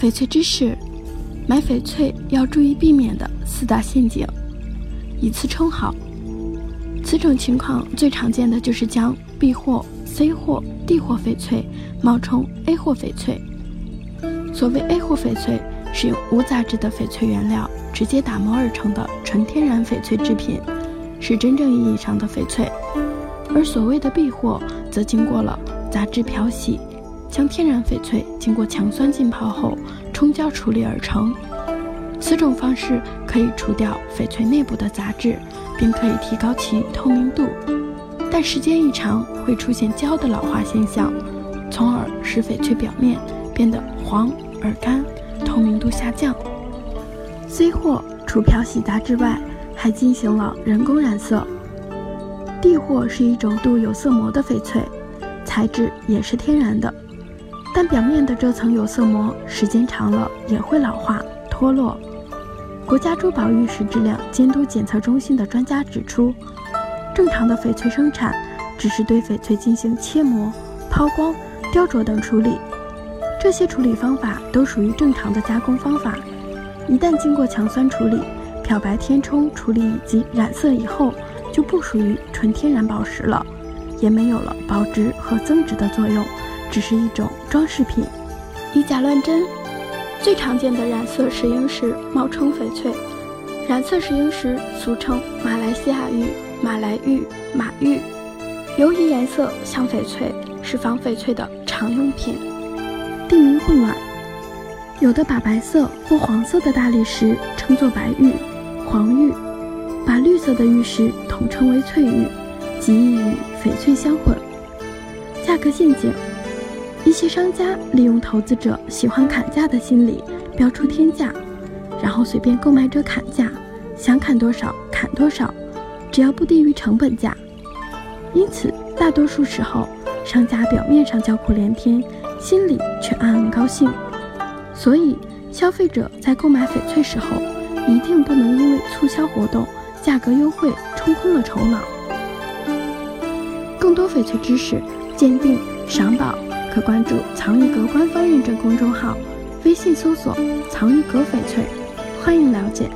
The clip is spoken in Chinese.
翡翠知识：买翡翠要注意避免的四大陷阱。以次充好，此种情况最常见的就是将 B 货、C 货、D 货翡翠冒充 A 货翡翠。所谓 A 货翡翠，是用无杂质的翡翠原料直接打磨而成的纯天然翡翠制品，是真正意义上的翡翠；而所谓的 B 货，则经过了杂质漂洗。将天然翡翠经过强酸浸泡后冲胶处理而成，此种方式可以除掉翡翠内部的杂质，并可以提高其透明度，但时间一长会出现胶的老化现象，从而使翡翠表面变得黄而干，透明度下降。C 货除漂洗杂质外，还进行了人工染色。D 货是一种镀有色膜的翡翠，材质也是天然的。但表面的这层有色膜时间长了也会老化脱落。国家珠宝玉石质量监督检测中心的专家指出，正常的翡翠生产只是对翡翠进行切磨、抛光、雕琢等处理，这些处理方法都属于正常的加工方法。一旦经过强酸处理、漂白填充处理以及染色以后，就不属于纯天然宝石了，也没有了保值和增值的作用。只是一种装饰品，以假乱真。最常见的染色石英石冒充翡翠，染色石英石俗称马来西亚玉、马来玉、马玉，由于颜色像翡翠，是仿翡翠的常用品。地名混乱，有的把白色或黄色的大理石称作白玉、黄玉，把绿色的玉石统称为翠玉，极易与翡翠相混。价格陷阱。一些商家利用投资者喜欢砍价的心理，标出天价，然后随便购买者砍价，想砍多少砍多少，只要不低于成本价。因此，大多数时候，商家表面上叫苦连天，心里却暗暗高兴。所以，消费者在购买翡翠时候，一定不能因为促销活动、价格优惠冲昏了头脑。更多翡翠知识，鉴定、赏宝。可关注藏玉阁官方认证公众号，微信搜索“藏玉阁翡翠”，欢迎了解。